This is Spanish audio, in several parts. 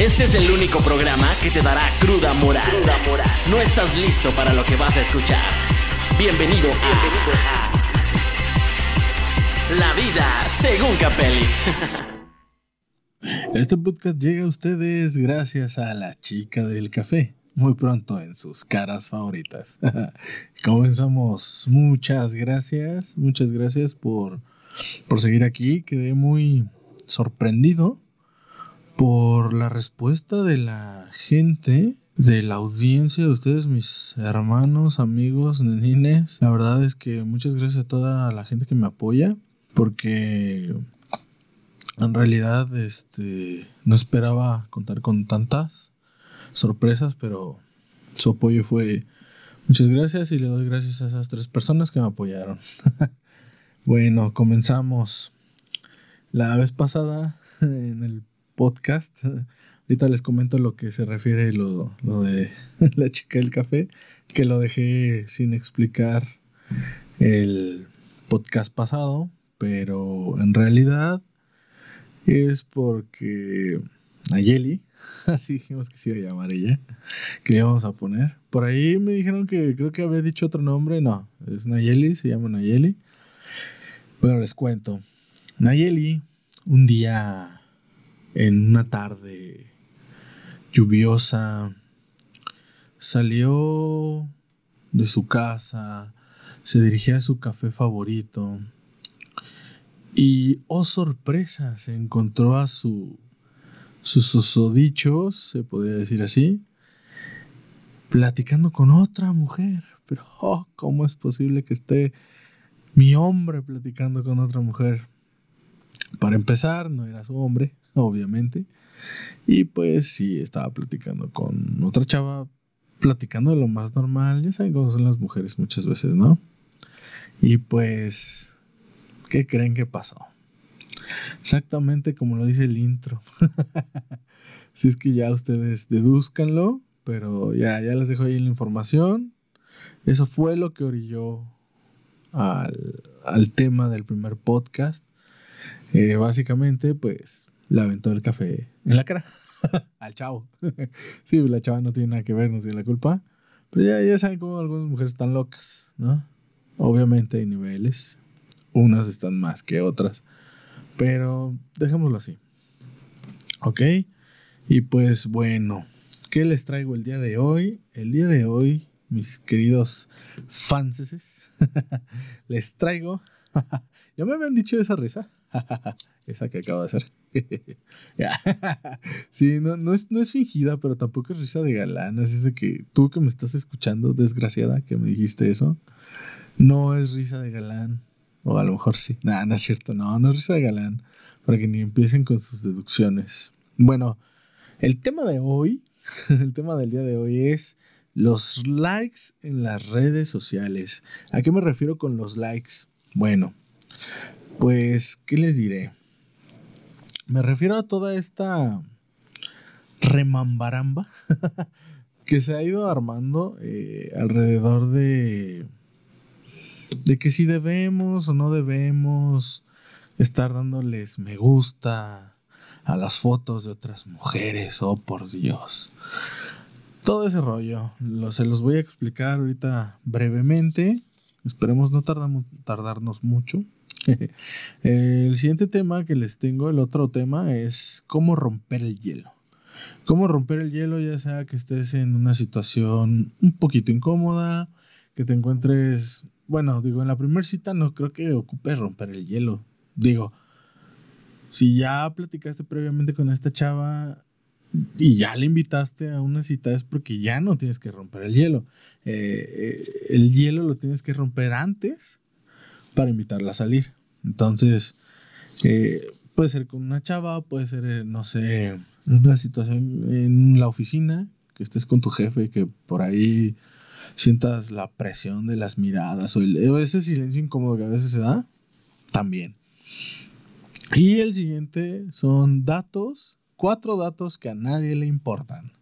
Este es el único programa que te dará cruda moral. No estás listo para lo que vas a escuchar. Bienvenido a, La vida según Capelli. Este podcast llega a ustedes gracias a la chica del café. Muy pronto en sus caras favoritas. Comenzamos. Muchas gracias. Muchas gracias por, por seguir aquí. Quedé muy sorprendido por la respuesta de la gente, de la audiencia, de ustedes, mis hermanos, amigos, nenines. La verdad es que muchas gracias a toda la gente que me apoya, porque en realidad este, no esperaba contar con tantas sorpresas, pero su apoyo fue muchas gracias y le doy gracias a esas tres personas que me apoyaron. bueno, comenzamos. La vez pasada en el podcast. Ahorita les comento lo que se refiere lo, lo de la chica del café, que lo dejé sin explicar el podcast pasado, pero en realidad es porque Nayeli, así dijimos que se iba a llamar ella, que le íbamos a poner. Por ahí me dijeron que creo que había dicho otro nombre, no, es Nayeli, se llama Nayeli. Bueno, les cuento. Nayeli, un día en una tarde lluviosa, salió de su casa, se dirigía a su café favorito y, oh sorpresa, se encontró a su, su se podría decir así, platicando con otra mujer. Pero, oh, ¿cómo es posible que esté mi hombre platicando con otra mujer? Para empezar, no era su hombre, obviamente. Y pues sí, estaba platicando con otra chava, platicando de lo más normal. Ya saben cómo son las mujeres muchas veces, ¿no? Y pues, ¿qué creen que pasó? Exactamente como lo dice el intro. si es que ya ustedes deduzcanlo, pero ya, ya les dejo ahí la información. Eso fue lo que orilló al, al tema del primer podcast. Eh, básicamente, pues le aventó el café en la cara al chavo. sí, la chava no tiene nada que ver, no tiene la culpa. Pero ya, ya saben cómo algunas mujeres están locas, ¿no? Obviamente hay niveles. Unas están más que otras. Pero dejémoslo así. ¿Ok? Y pues bueno, ¿qué les traigo el día de hoy? El día de hoy, mis queridos fanses, les traigo... ya me habían dicho esa risa. esa que acabo de hacer. sí, no, no, es, no es fingida, pero tampoco es risa de galán. Es de que tú que me estás escuchando, desgraciada, que me dijiste eso, no es risa de galán. O a lo mejor sí. Nada, no es cierto. No, no es risa de galán. Para que ni empiecen con sus deducciones. Bueno, el tema de hoy, el tema del día de hoy es los likes en las redes sociales. ¿A qué me refiero con los likes? Bueno, pues, ¿qué les diré? Me refiero a toda esta remambaramba que se ha ido armando eh, alrededor de, de que si debemos o no debemos estar dándoles me gusta a las fotos de otras mujeres, oh por Dios. Todo ese rollo, lo, se los voy a explicar ahorita brevemente. Esperemos no tardarnos mucho. el siguiente tema que les tengo, el otro tema, es cómo romper el hielo. Cómo romper el hielo, ya sea que estés en una situación un poquito incómoda, que te encuentres, bueno, digo, en la primera cita no creo que ocupe romper el hielo. Digo, si ya platicaste previamente con esta chava y ya le invitaste a una cita es porque ya no tienes que romper el hielo. Eh, eh, el hielo lo tienes que romper antes para invitarla a salir. Entonces, eh, puede ser con una chava, puede ser, eh, no sé, una situación en la oficina, que estés con tu jefe que por ahí sientas la presión de las miradas o, ese silencio incómodo que a veces se da, también. Y el siguiente son datos, cuatro datos que a nadie le importan.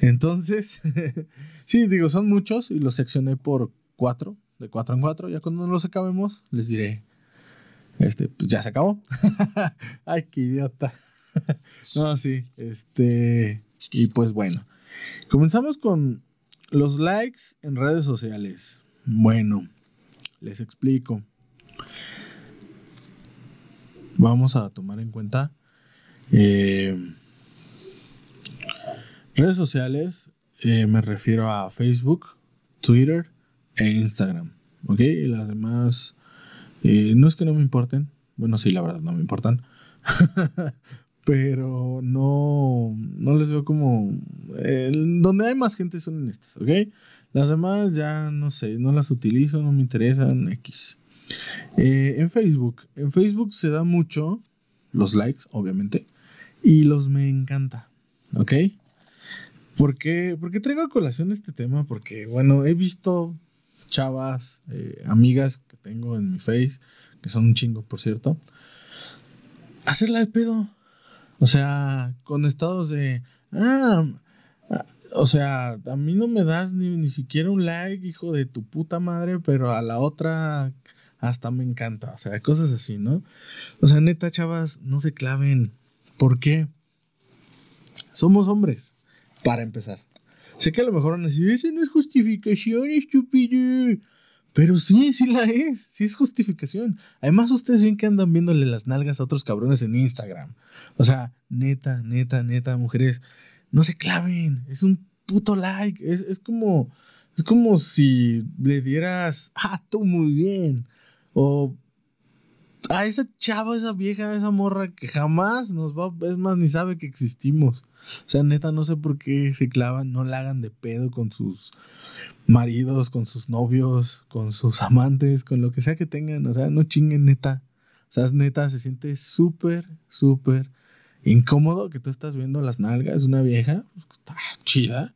Entonces, sí, digo, son muchos y los seccioné por cuatro de 4 en 4. Ya cuando los acabemos, les diré Este, pues ya se acabó. Ay, qué idiota. no, sí, este. Y pues bueno. Comenzamos con los likes en redes sociales. Bueno, les explico. Vamos a tomar en cuenta eh, redes sociales. Eh, me refiero a Facebook, Twitter e Instagram. ¿Ok? Y las demás eh, no es que no me importen. Bueno, sí, la verdad, no me importan. pero no, no les veo como... donde hay más gente son en estas, ¿ok? Las demás ya no sé, no las utilizo, no me interesan, X. Eh, en Facebook, en Facebook se da mucho los likes, obviamente, y los me encanta, ¿ok? ¿Por qué, ¿Por traigo a colación este tema? Porque, bueno, he visto chavas, eh, amigas que tengo en mi face, que son un chingo, por cierto, hacerla de pedo. O sea, con estados de, ah, o sea, a mí no me das ni, ni siquiera un like, hijo de tu puta madre, pero a la otra hasta me encanta. O sea, cosas así, ¿no? O sea, neta, chavas, no se claven. ¿Por qué? Somos hombres, para empezar. Sé que a lo mejor van a decir, esa no es justificación, estúpido. Pero sí, sí la es, sí es justificación. Además, ustedes ven que andan viéndole las nalgas a otros cabrones en Instagram. O sea, neta, neta, neta, mujeres, no se claven. Es un puto like. Es, es como, es como si le dieras, ah, tú muy bien. O a esa chava, esa vieja, esa morra que jamás nos va, es más, ni sabe que existimos. O sea, neta, no sé por qué se clavan, no la hagan de pedo con sus maridos, con sus novios, con sus amantes, con lo que sea que tengan. O sea, no chinguen, neta. O sea, neta, se siente súper, súper incómodo que tú estás viendo las nalgas de una vieja, pues, está chida.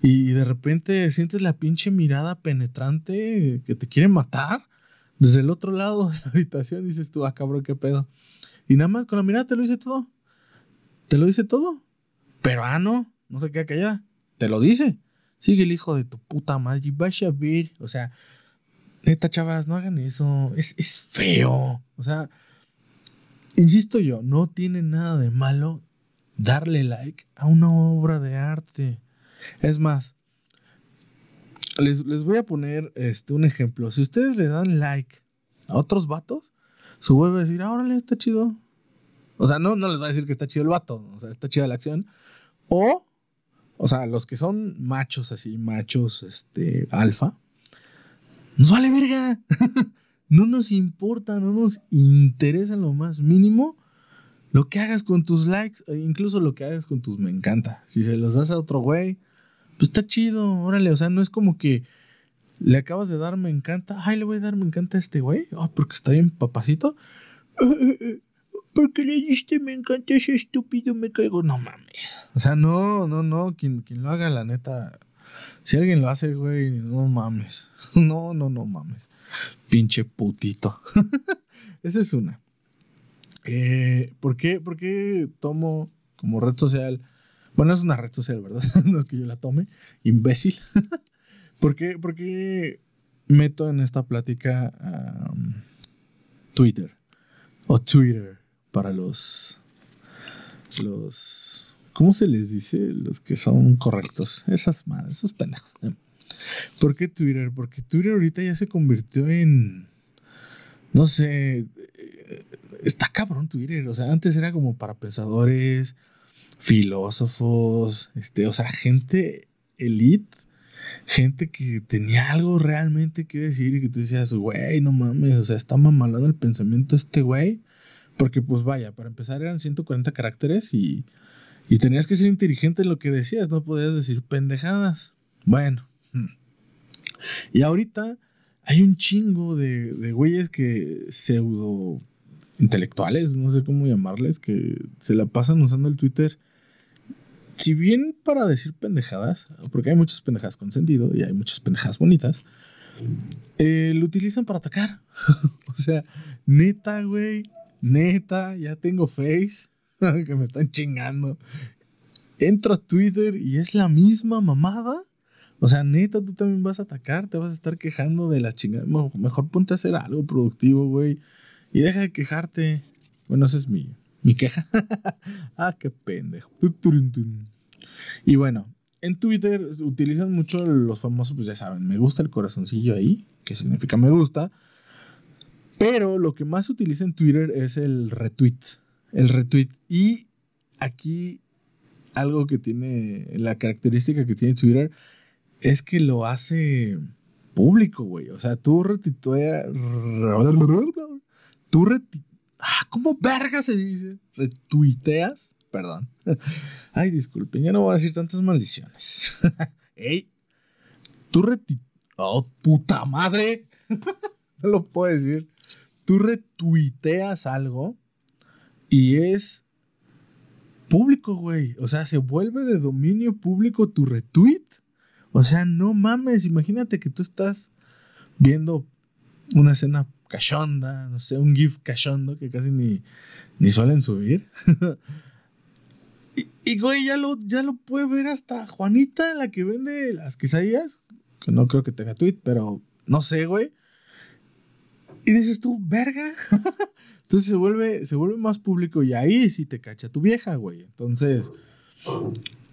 Y de repente sientes la pinche mirada penetrante que te quiere matar desde el otro lado de la habitación dices tú, ah, cabrón, qué pedo. Y nada más con la mirada te lo dice todo. Te lo dice todo. Pero, ah, no, no se queda callada. Te lo dice. Sigue el hijo de tu puta madre y a ver. O sea, neta, chavas, no hagan eso. Es, es feo. O sea, insisto yo, no tiene nada de malo darle like a una obra de arte. Es más, les, voy a poner este, un ejemplo. Si ustedes le dan like a otros vatos, su güey va a decir, ah, órale, está chido. O sea, no, no les va a decir que está chido el vato, o sea, está chida la acción. O, o sea, los que son machos así, machos, este, alfa, nos vale verga. no nos importa, no nos interesa lo más mínimo lo que hagas con tus likes, e incluso lo que hagas con tus me encanta. Si se los das a otro güey, pues está chido, órale, o sea, no es como que le acabas de dar me encanta, ay, le voy a dar me encanta a este güey, ah, porque está bien papacito. Porque le diste me encanta ese estúpido, me caigo. No mames. O sea, no, no, no. Quien, quien lo haga, la neta. Si alguien lo hace, güey, no mames. No, no, no mames. Pinche putito. Esa es una. Eh, ¿por, qué, ¿Por qué tomo como red social bueno, es una red social, ¿verdad? no es que yo la tome. Imbécil. ¿Por, qué, meto en esta plática Twitter? O Twitter para los. Los. ¿Cómo se les dice? Los que son correctos. Esas madres, esos pendejos. ¿Por qué Twitter? Porque Twitter ahorita ya se convirtió en. No sé. Eh, está cabrón Twitter. O sea, antes era como para pensadores filósofos, este, o sea, gente elite, gente que tenía algo realmente que decir y que tú decías, güey, no mames, o sea, está mamalado el pensamiento este güey. Porque pues vaya, para empezar eran 140 caracteres y, y tenías que ser inteligente en lo que decías, no podías decir pendejadas. Bueno. Hmm. Y ahorita hay un chingo de, de güeyes que pseudo intelectuales, no sé cómo llamarles, que se la pasan usando el Twitter si bien para decir pendejadas, porque hay muchas pendejadas con sentido y hay muchas pendejadas bonitas, eh, lo utilizan para atacar. o sea, neta, güey, neta, ya tengo face, que me están chingando. Entro a Twitter y es la misma mamada. O sea, neta, tú también vas a atacar, te vas a estar quejando de la chingada. Mejor ponte a hacer algo productivo, güey. Y deja de quejarte. Bueno, esa es mi, mi queja. ah, qué pendejo. Y bueno, en Twitter utilizan mucho los famosos, pues ya saben, me gusta el corazoncillo ahí, que significa me gusta. Pero lo que más se utiliza en Twitter es el retweet. El retweet. Y aquí algo que tiene, la característica que tiene Twitter es que lo hace público, güey. O sea, tú retitueas. Tú retitueas. Ah, ¿Cómo verga se dice? Retuiteas. Perdón. Ay, disculpen, ya no voy a decir tantas maldiciones. Ey, tú retitueas. Oh, puta madre. no lo puedo decir. Tú retuiteas algo y es público, güey. O sea, se vuelve de dominio público tu retweet. O sea, no mames, imagínate que tú estás viendo una escena cachonda, no sé, un GIF cachondo que casi ni, ni suelen subir. y, güey, ya lo, ya lo puede ver hasta Juanita, la que vende las quesadillas. Que no creo que tenga tweet, pero no sé, güey. Y dices tú, verga. Entonces se vuelve, se vuelve más público y ahí sí te cacha tu vieja, güey. Entonces,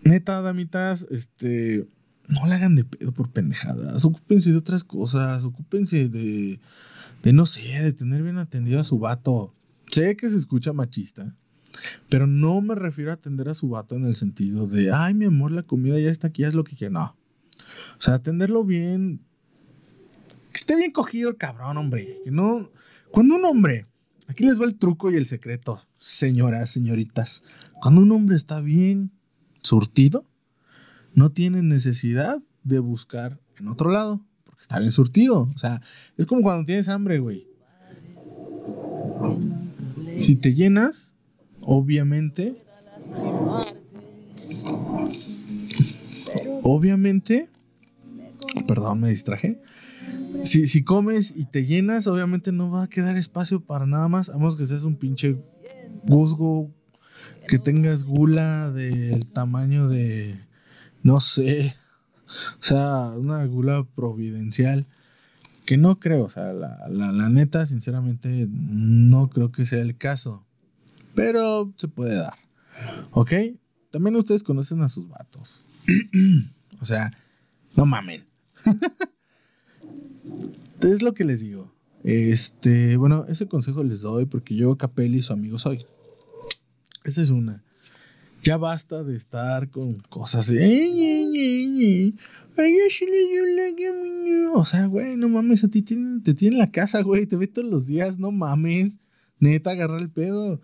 neta, damitas, este, no le hagan de pedo por pendejadas. Ocúpense de otras cosas. Ocúpense de, de no sé, de tener bien atendido a su vato. Sé que se escucha machista, pero no me refiero a atender a su vato en el sentido de, ay, mi amor, la comida ya está aquí, haz lo que quieras. No. O sea, atenderlo bien. Que esté bien cogido el cabrón, hombre. Que no. Cuando un hombre Aquí les va el truco y el secreto, señoras, señoritas. Cuando un hombre está bien surtido, no tiene necesidad de buscar en otro lado, porque está bien surtido. O sea, es como cuando tienes hambre, güey. Si te llenas, obviamente, obviamente, perdón, me distraje si, si comes y te llenas, obviamente no va a quedar espacio para nada más, a menos que seas un pinche guzgo, que tengas gula del tamaño de, no sé, o sea, una gula providencial, que no creo, o sea, la, la neta, sinceramente, no creo que sea el caso, pero se puede dar, ¿ok? También ustedes conocen a sus vatos, o sea, no mamen. es lo que les digo. Este, bueno, ese consejo les doy porque yo Capelli su amigo soy. Esa es una. Ya basta de estar con cosas de. O sea, güey, no mames, a ti te tiene la casa, güey, te ve todos los días, no mames. Neta, agarra el pedo.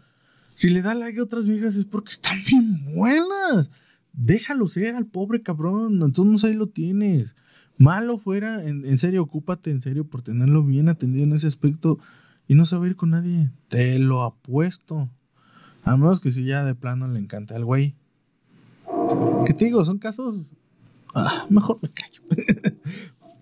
Si le da like a otras viejas es porque están bien buenas. Déjalo ser al pobre cabrón. Entonces ahí lo tienes malo fuera, en, serio, ocúpate en serio por tenerlo bien atendido en ese aspecto y no saber ir con nadie. Te lo apuesto. A menos que si ya de plano le encanta al güey. ¿Qué te digo? Son casos. Ah, mejor me callo.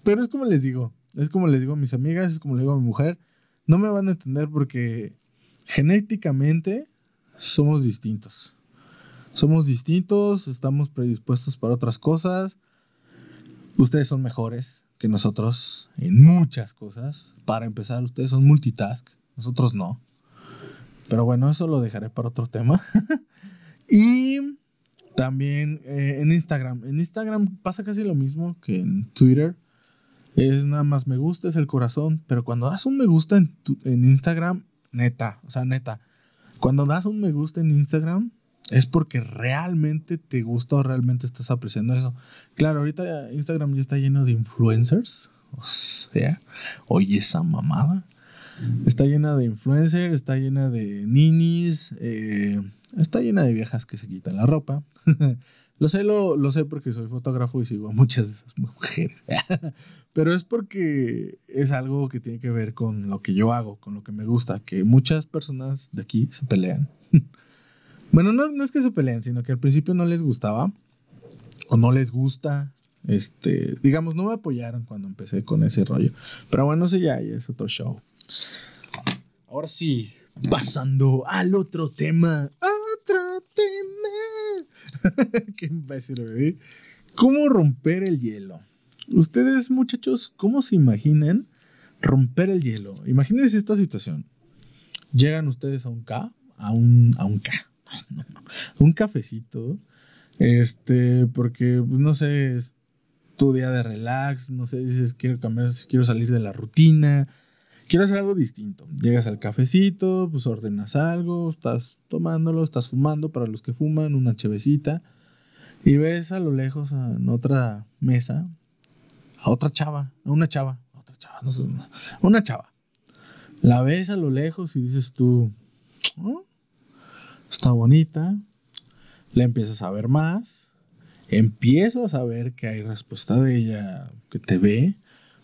Pero es como les digo. Es como les digo a mis amigas, es como le digo a mi mujer. No me van a entender porque genéticamente somos distintos. Somos distintos, estamos predispuestos para otras cosas Ustedes son mejores que nosotros en muchas cosas. Para empezar, ustedes son multitask, nosotros no. Pero bueno, eso lo dejaré para otro tema. y también eh, en Instagram. En Instagram pasa casi lo mismo que en Twitter. Es nada más me gusta, es el corazón. Pero cuando das un me gusta en, en Instagram, neta, o sea, neta. Cuando das un me gusta en Instagram, es porque realmente te gusta o realmente estás apreciando eso. Claro, ahorita Instagram ya está lleno de influencers. O sea, oye esa mamada. Está llena de influencers, está llena de ninis, eh, está llena de viejas que se quitan la ropa. lo sé, lo, lo, sé porque soy fotógrafo y sigo a muchas de esas mujeres. Pero es porque es algo que tiene que ver con lo que yo hago, con lo que me gusta, que muchas personas de aquí se pelean. Bueno, no, es que se peleen, sino que al principio no les gustaba o no les gusta. Este, digamos, no me apoyaron cuando empecé con ese rollo. Pero bueno, ya, ya es otro show. Ahora sí, pasando al otro tema. Otro tema. Qué imbécil, bebé. ¿Cómo romper el hielo? Ustedes, muchachos, ¿cómo se imaginan romper el hielo? Imagínense esta situación. llegan ustedes a un K, a un, a un K, un cafecito, este, porque, pues, no sé, es tu día de relax, no sé, dices, quiero cambiar, quiero salir de la rutina, quiero hacer algo distinto. Llegas al cafecito, pues ordenas algo, estás tomándolo, estás fumando, para los que fuman, una chevecita, y ves a lo lejos en otra mesa a otra chava, a una chava, otra chava, no sé, una chava. La ves a lo lejos y dices tú, está bonita, la empiezas a ver más, empiezas a ver que hay respuesta de ella que te ve,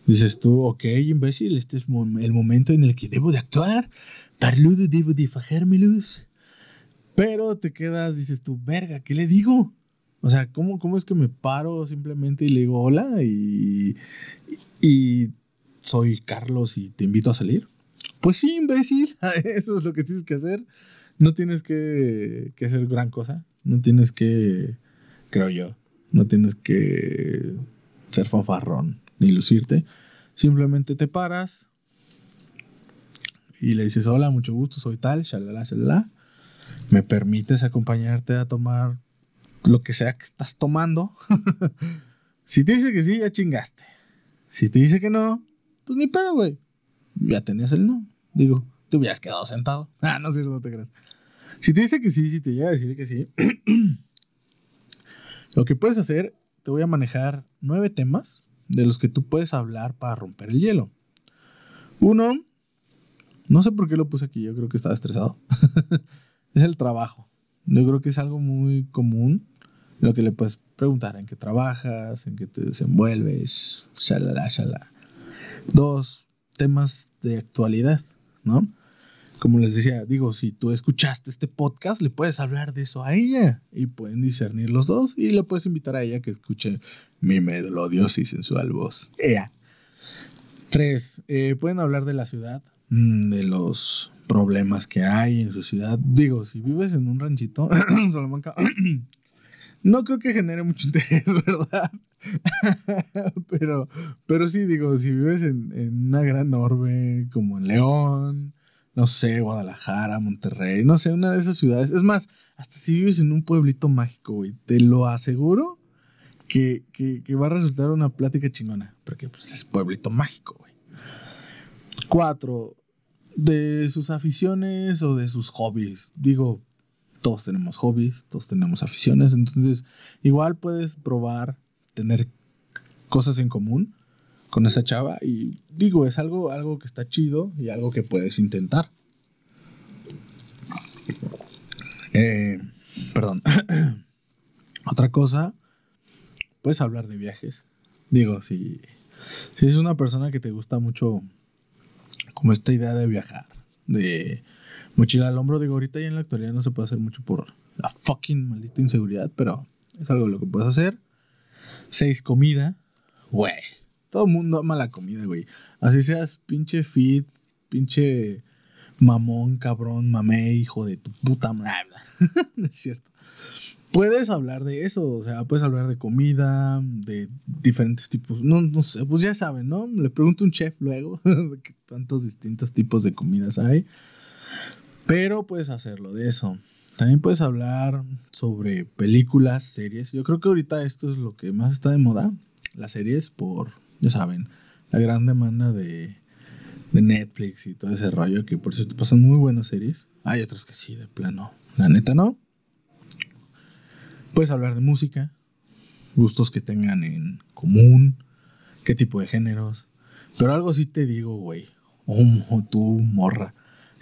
dices tú, ok, imbécil, este es el momento en el que debo de actuar, parludo, debo de fajarme luz. Pero te quedas, dices tú, verga, ¿qué le digo? O sea, ¿cómo, ¿cómo, es que me paro simplemente y le digo hola y, y soy Carlos y te invito a salir? Pues sí, imbécil, eso es lo que tienes que hacer. No tienes que, que hacer gran cosa, no tienes que, creo yo, no tienes que ser fanfarrón ni lucirte. Simplemente te paras y le dices, hola, mucho gusto, soy tal, shalala, shalala. ¿Me permites acompañarte a tomar lo que sea que estás tomando. si te dice que sí, ya chingaste. Si te dice que no, pues ni pedo, güey. Ya tenías el no. Digo, te hubieras quedado sentado. Ah, no es cierto, no te creas. Si te dice que sí, si te llega a decir que sí, lo que puedes hacer, te voy a manejar nueve temas de los que tú puedes hablar para romper el hielo. Uno, no sé por qué lo puse aquí, yo creo que estaba estresado. es el trabajo. Yo creo que es algo muy común lo que le puedes preguntar, en qué trabajas, en qué te desenvuelves, shalala, shalala. Dos, temas de actualidad, ¿no? Como les decía, digo, si tú escuchaste este podcast, le puedes hablar de eso a ella y pueden discernir los dos y le puedes invitar a ella que escuche mi melodiosa y sensual voz. Ella. Tres, eh, pueden hablar de la ciudad, mm, de los problemas que hay en su ciudad. Digo, si vives en un ranchito, Salamanca, no creo que genere mucho interés, ¿verdad? pero, pero sí, digo, si vives en, una gran orbe como en León, no sé, Guadalajara, Monterrey, no sé, una de esas ciudades. Es más, hasta si vives en un pueblito mágico, güey, te lo aseguro que, va a resultar una plática chingona, porque pues, es pueblito mágico, güey. Cuatro, de sus aficiones o de sus hobbies. Digo, todos tenemos hobbies, todos tenemos aficiones, entonces igual puedes probar tener cosas en común con esa chava y digo, es algo, algo que está chido y algo que puedes intentar. Eh, perdón. Otra cosa, puedes hablar de viajes. Digo, si, si es una persona que te gusta mucho como esta idea de viajar, de mochila al hombro. Digo, ahorita ya en la actualidad no se puede hacer mucho por la fucking maldita inseguridad, pero es algo lo que puedes hacer. Seis, comida. Güey, todo el mundo ama la comida, güey. Así seas pinche fit, pinche mamón, cabrón, mamé, hijo de tu puta madre. no es cierto. Puedes hablar de eso, o sea, puedes hablar de comida, de diferentes tipos, no, no sé, pues ya saben, ¿no? Le pregunto a un chef luego cuántos distintos tipos de comidas hay. Pero puedes hacerlo de eso. También puedes hablar sobre películas, series. Yo creo que ahorita esto es lo que más está de moda. Las series por, ya saben, la gran demanda de, de Netflix y todo ese rollo. Que por cierto pasan muy buenas series. Hay otras que sí, de plano. La neta no. Puedes hablar de música. Gustos que tengan en común. Qué tipo de géneros. Pero algo sí te digo, güey. Oh, tú, morra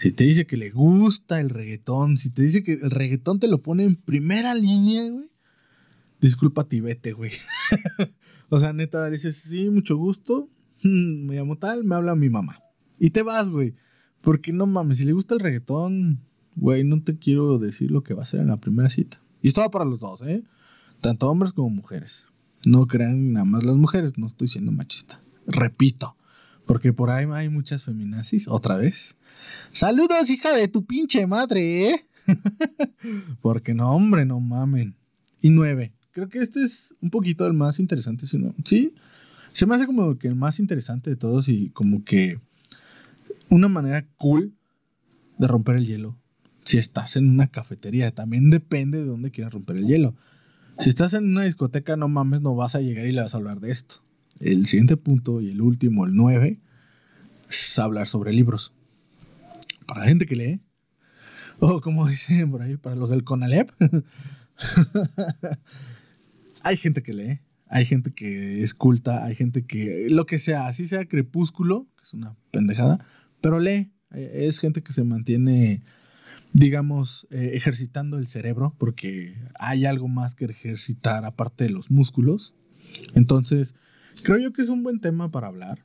si te dice que le gusta el reggaetón, si te dice que el reggaetón te lo pone en primera línea, güey. Disculpa, vete, güey. o sea, neta, dices, sí, mucho gusto. Me llamo tal, me habla mi mamá. Y te vas, güey. Porque no mames, si le gusta el reggaetón, güey, no te quiero decir lo que va a hacer en la primera cita. Y esto va para los dos, ¿eh? Tanto hombres como mujeres. No crean nada más las mujeres, no estoy siendo machista. Repito, porque por ahí hay muchas feminazis, otra vez. Saludos, hija de tu pinche madre, ¿eh? Porque no, hombre, no mamen. Y nueve. Creo que este es un poquito el más interesante, ¿no? Sí. Se me hace como que el más interesante de todos y como que una manera cool de romper el hielo si estás en una cafetería. También depende de dónde quieras romper el hielo. Si estás en una discoteca, no mames, no vas a llegar y le vas a hablar de esto. El siguiente punto y el último, el 9, es hablar sobre libros. Para la gente que lee, o como dicen por ahí, para los del Conalep, hay gente que lee, hay gente que es culta, hay gente que, lo que sea, así sea crepúsculo, que es una pendejada, pero lee, es gente que se mantiene digamos, eh, ejercitando el cerebro, porque hay algo más que ejercitar aparte de los músculos. Entonces, creo yo que es un buen tema para hablar.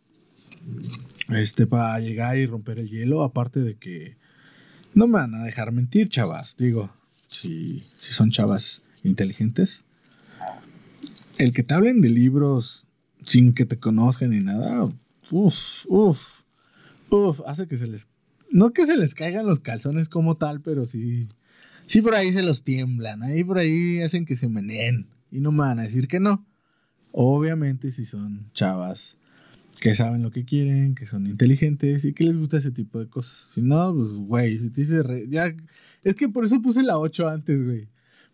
Este, para llegar y romper el hielo, aparte de que no me van a dejar mentir, chavas. Digo, si, si son chavas inteligentes. El que te hablen de libros sin que te conozcan ni nada, uff, uff, uff, hace que se les no que se les caigan los calzones como tal, pero sí. Sí, por ahí se los tiemblan. Ahí por ahí hacen que se meneen. Y no me van a decir que no. Obviamente, si son chavas que saben lo que quieren, que son inteligentes y que les gusta ese tipo de cosas. Si no, pues, güey, si te dice. ya... Es que por eso puse la 8 antes, güey.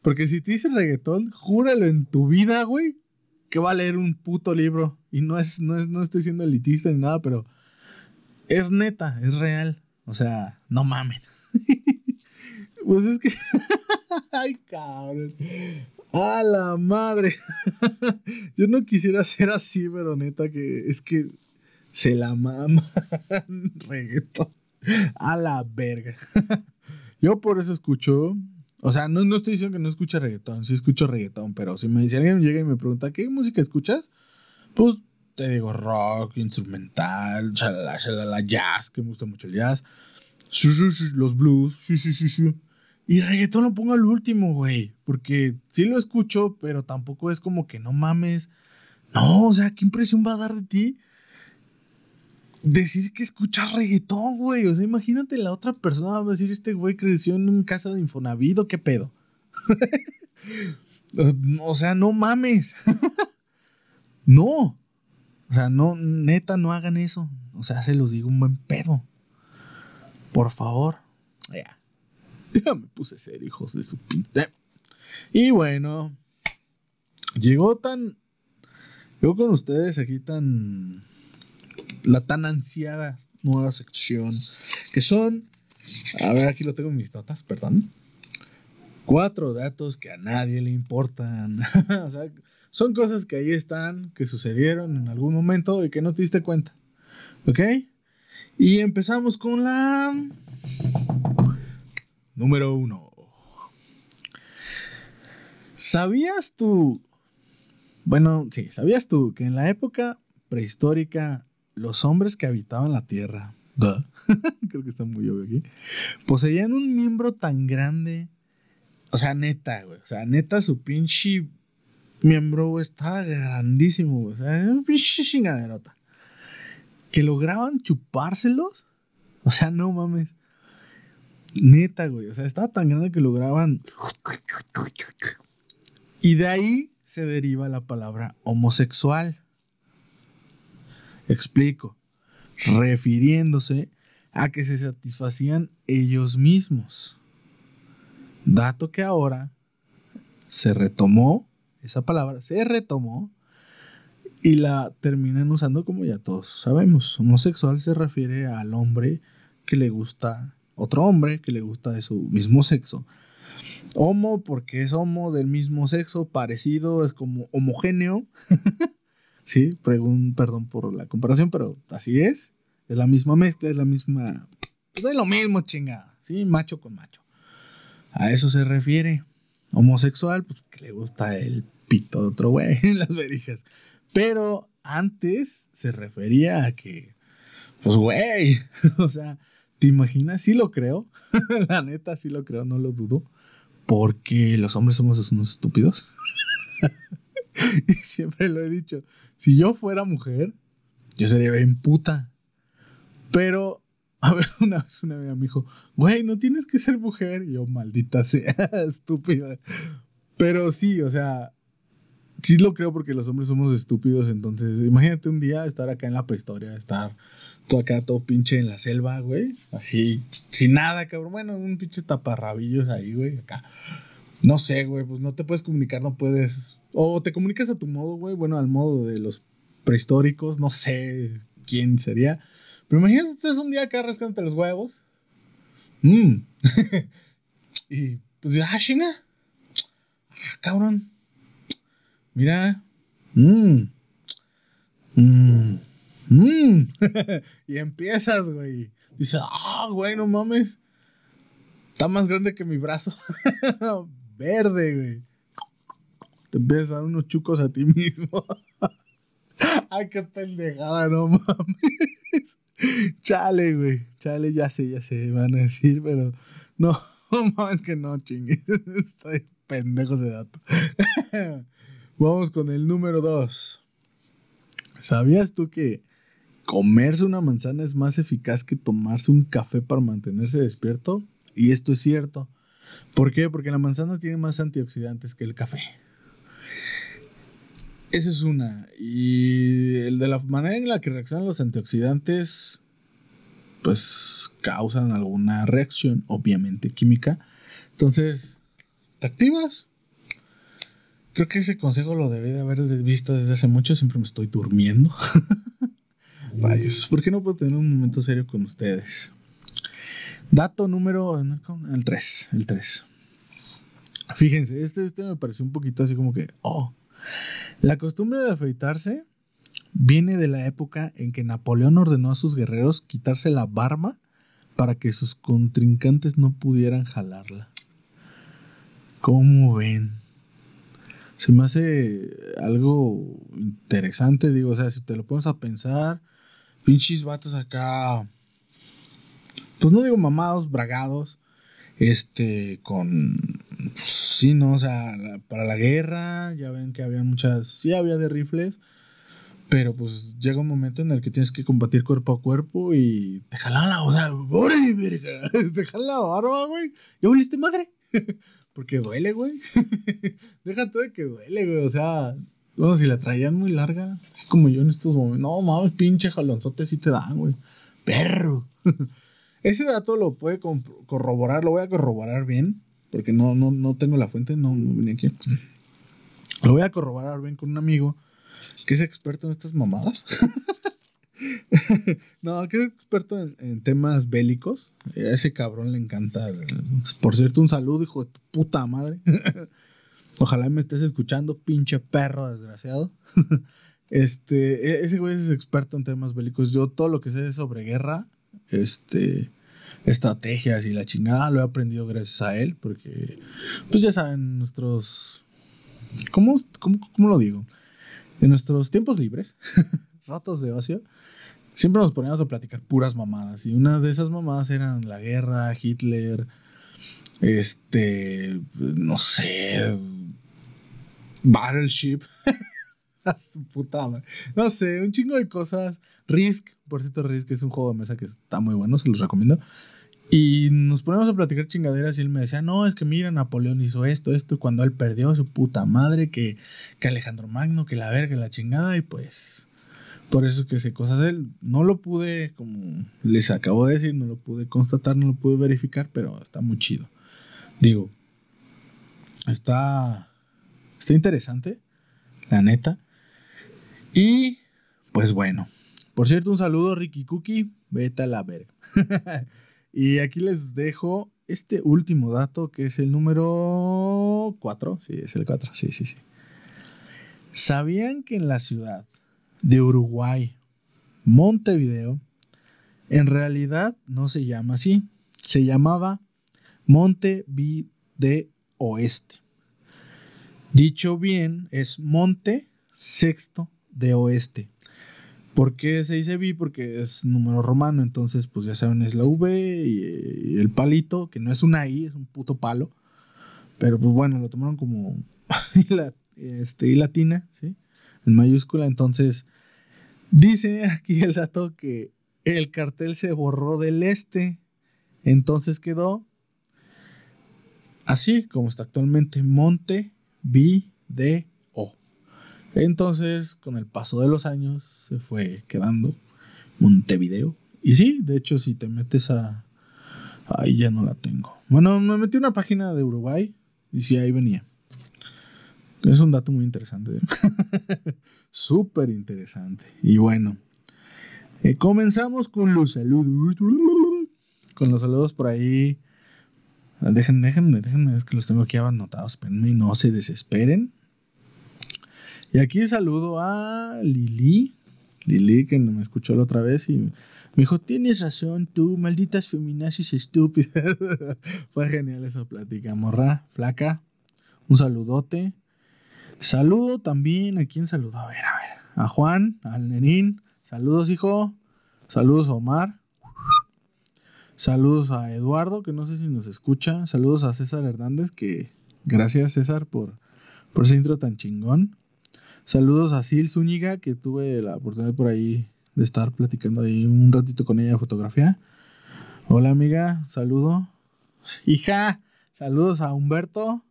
Porque si te dice reggaetón, júralo en tu vida, güey, que va a leer un puto libro. Y no es, no es, no estoy siendo elitista ni nada, pero es neta, es real. O sea, no mamen. pues es que. Ay, cabrón. A la madre. Yo no quisiera ser así, pero neta que es que se la mama reggaetón. A la verga. Yo por eso escucho. O sea, no, no estoy diciendo que no escuche reggaetón, sí escucho reggaetón, pero si me dice alguien llega y me pregunta, ¿qué música escuchas? Pues te digo rock, instrumental, chalala, chalala, jazz, que me gusta mucho el jazz. Los blues, y reggaetón lo pongo al último, güey. Porque sí lo escucho, pero tampoco es como que no mames. No, o sea, ¿qué impresión va a dar de ti? Decir que escuchas reggaetón, güey. O sea, imagínate la otra persona va a decir, este güey creció en una casa de Infonavido, ¿qué pedo? o sea, no mames. no. O sea, no, neta, no hagan eso. O sea, se los digo un buen pedo. Por favor. Ya. Ya me puse ser hijos de su pinta. Y bueno. Llegó tan. Llegó con ustedes aquí tan. La tan ansiada nueva sección. Que son. A ver, aquí lo tengo en mis notas, perdón. Cuatro datos que a nadie le importan. o sea, son cosas que ahí están, que sucedieron en algún momento y que no te diste cuenta. ¿Ok? Y empezamos con la número uno. ¿Sabías tú? Bueno, sí, ¿sabías tú que en la época prehistórica los hombres que habitaban la Tierra, creo que está muy obvio aquí, poseían un miembro tan grande, o sea, neta, güey, o sea, neta su pinche miembro estaba grandísimo, O sea, un pinche chingaderota. Que lograban chupárselos. O sea, no mames. Neta, güey. O sea, estaba tan grande que lograban. Y de ahí se deriva la palabra homosexual. Explico. Refiriéndose a que se satisfacían ellos mismos. Dato que ahora se retomó esa palabra se retomó y la terminan usando como ya todos sabemos. Homosexual se refiere al hombre que le gusta otro hombre que le gusta de su mismo sexo. Homo porque es homo del mismo sexo, parecido, es como homogéneo. sí, perdón por la comparación, pero así es. Es la misma mezcla, es la misma... Pues es lo mismo, chinga. Sí, macho con macho. A eso se refiere. Homosexual, pues que le gusta el pito de otro güey en las verijas. Pero antes se refería a que, pues güey, o sea, ¿te imaginas? Sí lo creo, la neta sí lo creo, no lo dudo, porque los hombres somos unos estúpidos. y siempre lo he dicho, si yo fuera mujer, yo sería bien puta. Pero a ver, una vez una amiga me dijo, güey, no tienes que ser mujer. Y yo, maldita sea, estúpida. Pero sí, o sea, sí lo creo porque los hombres somos estúpidos. Entonces, imagínate un día estar acá en la prehistoria, estar Todo acá, todo pinche en la selva, güey. Así, sin nada, cabrón. Bueno, un pinche taparrabillos ahí, güey, acá. No sé, güey, pues no te puedes comunicar, no puedes. O te comunicas a tu modo, güey. Bueno, al modo de los prehistóricos, no sé quién sería. Pero imagínate, es un día acá rascándote los huevos. Mmm. y pues, ah, chinga. Ah, cabrón. Mira. Mmm. Mmm. Mmm. y empiezas, güey. Dice, ah, güey, no mames. Está más grande que mi brazo. Verde, güey. Te empiezas a dar unos chucos a ti mismo. Ay, qué pendejada, no mames. Chale, güey. Chale, ya sé, ya sé, van a decir, pero no, mames que no, chingue. Estoy pendejo de dato. Vamos con el número 2. ¿Sabías tú que comerse una manzana es más eficaz que tomarse un café para mantenerse despierto? Y esto es cierto. ¿Por qué? Porque la manzana tiene más antioxidantes que el café. Esa es una. Y el de la manera en la que reaccionan los antioxidantes, pues causan alguna reacción, obviamente química. Entonces, ¿te activas? Creo que ese consejo lo debí de haber visto desde hace mucho. Siempre me estoy durmiendo. Rayos, ¿por qué no puedo tener un momento serio con ustedes? Dato número. El 3. El 3. Fíjense, este, este me pareció un poquito así como que. Oh, la costumbre de afeitarse viene de la época en que Napoleón ordenó a sus guerreros quitarse la barba para que sus contrincantes no pudieran jalarla. ¿Cómo ven? Se me hace algo interesante, digo, o sea, si te lo pones a pensar, pinches vatos acá, pues no digo mamados, bragados, este, con, sí, ¿no? O sea, para la guerra, ya ven que había muchas, sí había de rifles, pero pues llega un momento en el que tienes que combatir cuerpo a cuerpo y te jalan la, o sea, te jalan la barba, güey, ¿ya volviste madre? Porque duele, güey. Déjate de que duele, güey, o sea, bueno, si la traían muy larga, así como yo en estos momentos, no mames, pinche jalonzote sí te dan, güey, perro. Ese dato lo puede corroborar, lo voy a corroborar bien, porque no, no, no tengo la fuente, no, no vine aquí. Lo voy a corroborar bien con un amigo que es experto en estas mamadas. no, que es experto en, temas bélicos. A ese cabrón le encanta. Por cierto, un saludo, hijo de tu puta madre. Ojalá me estés escuchando, pinche perro desgraciado. este, e, ese güey es experto en temas bélicos. Yo todo lo que sé sobre guerra, este, estrategias y la chingada lo he aprendido gracias a él, porque, pues ya saben, nuestros, ¿cómo, cómo, lo digo? En nuestros tiempos libres, ratos de ocio, siempre nos poníamos a platicar puras mamadas. Y una de esas mamadas eran la guerra, Hitler, este, no sé, Battleship. A su puta madre. No sé, un chingo de cosas. Risk, por cierto, Risk es un juego de mesa que está muy bueno, se los recomiendo. Y nos ponemos a platicar chingaderas y él me decía, no, es que mira, Napoleón hizo esto, esto, cuando él perdió su puta madre, que, que Alejandro Magno, que la verga, la chingada, y pues por eso que sé cosas él. No lo pude, como les acabo de decir, no lo pude constatar, no lo pude verificar, pero está muy chido. Digo, está, está interesante, la neta. Y pues bueno, por cierto, un saludo Ricky Cookie, vete a la verga. y aquí les dejo este último dato que es el número 4. Sí, es el 4, sí, sí, sí. ¿Sabían que en la ciudad de Uruguay, Montevideo, en realidad no se llama así, se llamaba Montevideo Oeste. Dicho bien, es Monte Sexto de oeste. ¿Por qué se dice B? Porque es número romano, entonces pues ya saben, es la V y, el palito, que no es una I, es un puto palo. Pero pues bueno, lo tomaron como la, este, latina, ¿sí? En mayúscula, entonces dice aquí el dato que el cartel se borró del este, entonces quedó así como está actualmente, Monte B de entonces, con el paso de los años, se fue quedando Montevideo. Y sí, de hecho, si te metes a. Ahí ya no la tengo. Bueno, me metí una página de Uruguay y sí, ahí venía. Es un dato muy interesante. Súper interesante. Y bueno, eh, comenzamos con los saludos. Con los saludos por ahí. Déjenme, déjenme, déjenme, es que los tengo aquí anotados. Espérenme no se desesperen. Y aquí saludo a Lili. Lili, que me escuchó la otra vez y me dijo: Tienes razón, tú, malditas feminazis estúpidas. Fue genial esa plática, morra, flaca. Un saludote. Saludo también, ¿a quién saludo? A ver, a ver. A Juan, al Nenín. Saludos, hijo. Saludos a Omar. Saludos a Eduardo, que no sé si nos escucha. Saludos a César Hernández, que gracias César por, por ese intro tan chingón. Saludos a Sil Zúñiga, que tuve la oportunidad por ahí de estar platicando ahí un ratito con ella de fotografía. Hola amiga, saludo. Hija, saludos a Humberto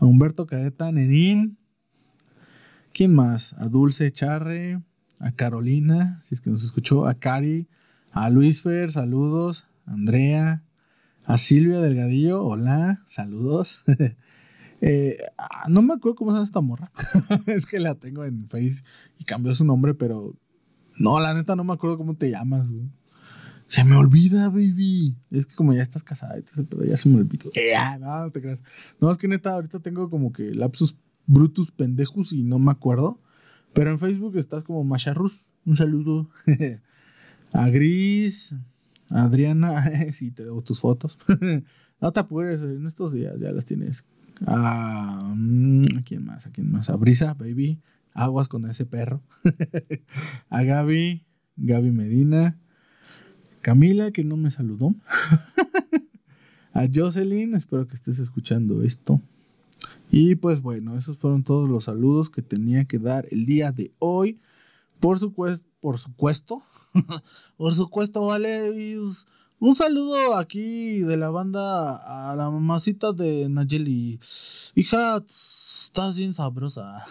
a Humberto Careta Nenín. ¿Quién más? A Dulce Charre, a Carolina, si es que nos escuchó, a Cari, a Luis Fer, saludos, a Andrea, a Silvia Delgadillo, hola, saludos. Eh, ah, no me acuerdo cómo se llama esta morra. es que la tengo en Face y cambió su nombre, pero no, la neta no me acuerdo cómo te llamas. Se me olvida, baby. Es que como ya estás casada, ya se me olvidó. Eh, ah, no, no te creas. No, es que neta, ahorita tengo como que lapsus brutus pendejos y no me acuerdo. Pero en Facebook estás como Macharrus. Un saludo. a Gris, a Adriana, si te debo tus fotos. no te apures, en estos días ya las tienes. A, mm, ¿a quién más? ¿A quién más? A Brisa, baby. Aguas con ese perro. a Gaby, Gaby Medina. Camila, que no me saludó. a Jocelyn, espero que estés escuchando esto. Y pues bueno, esos fueron todos los saludos que tenía que dar el día de hoy. Por supuesto, por supuesto, por supuesto, vale. Un saludo aquí de la banda a la mamacita de Nayeli. Hija, estás bien sabrosa.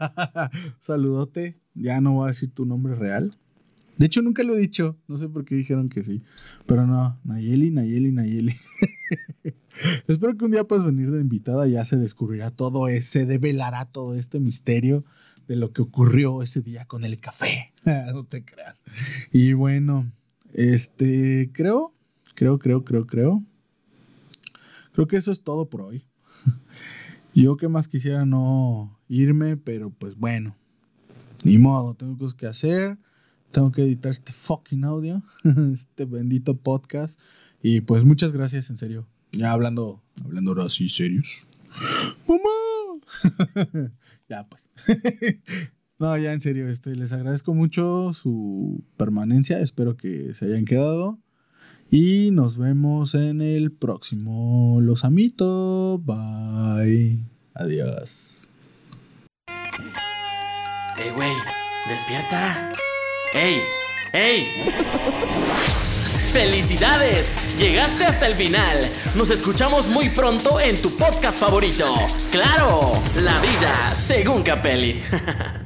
Saludote. Ya no voy a decir tu nombre real. De hecho, nunca lo he dicho. No sé por qué dijeron que sí. Pero no, Nayeli, Nayeli, Nayeli. Espero que un día puedas venir de invitada. Ya se descubrirá todo, se develará todo este misterio de lo que ocurrió ese día con el café. no te creas. Y bueno, este, creo, creo, creo, creo, creo. Creo que eso es todo por hoy. Yo que más quisiera no irme, pero pues bueno, ni modo, tengo cosas que hacer tengo que editar este fucking audio, este bendito podcast. Y pues muchas gracias, en serio. Ya hablando, hablando ahora sí, serios. ¡Mamá! ya pues. No, ya en serio, este, les agradezco mucho su permanencia. Espero que se hayan quedado. Y nos vemos en el próximo Los Amito. Bye. Adiós. Hey, güey, despierta. ¡Ey! ¡Ey! ¡Felicidades! Llegaste hasta el final. Nos escuchamos muy pronto en tu podcast favorito. ¡Claro! La vida según Capelli.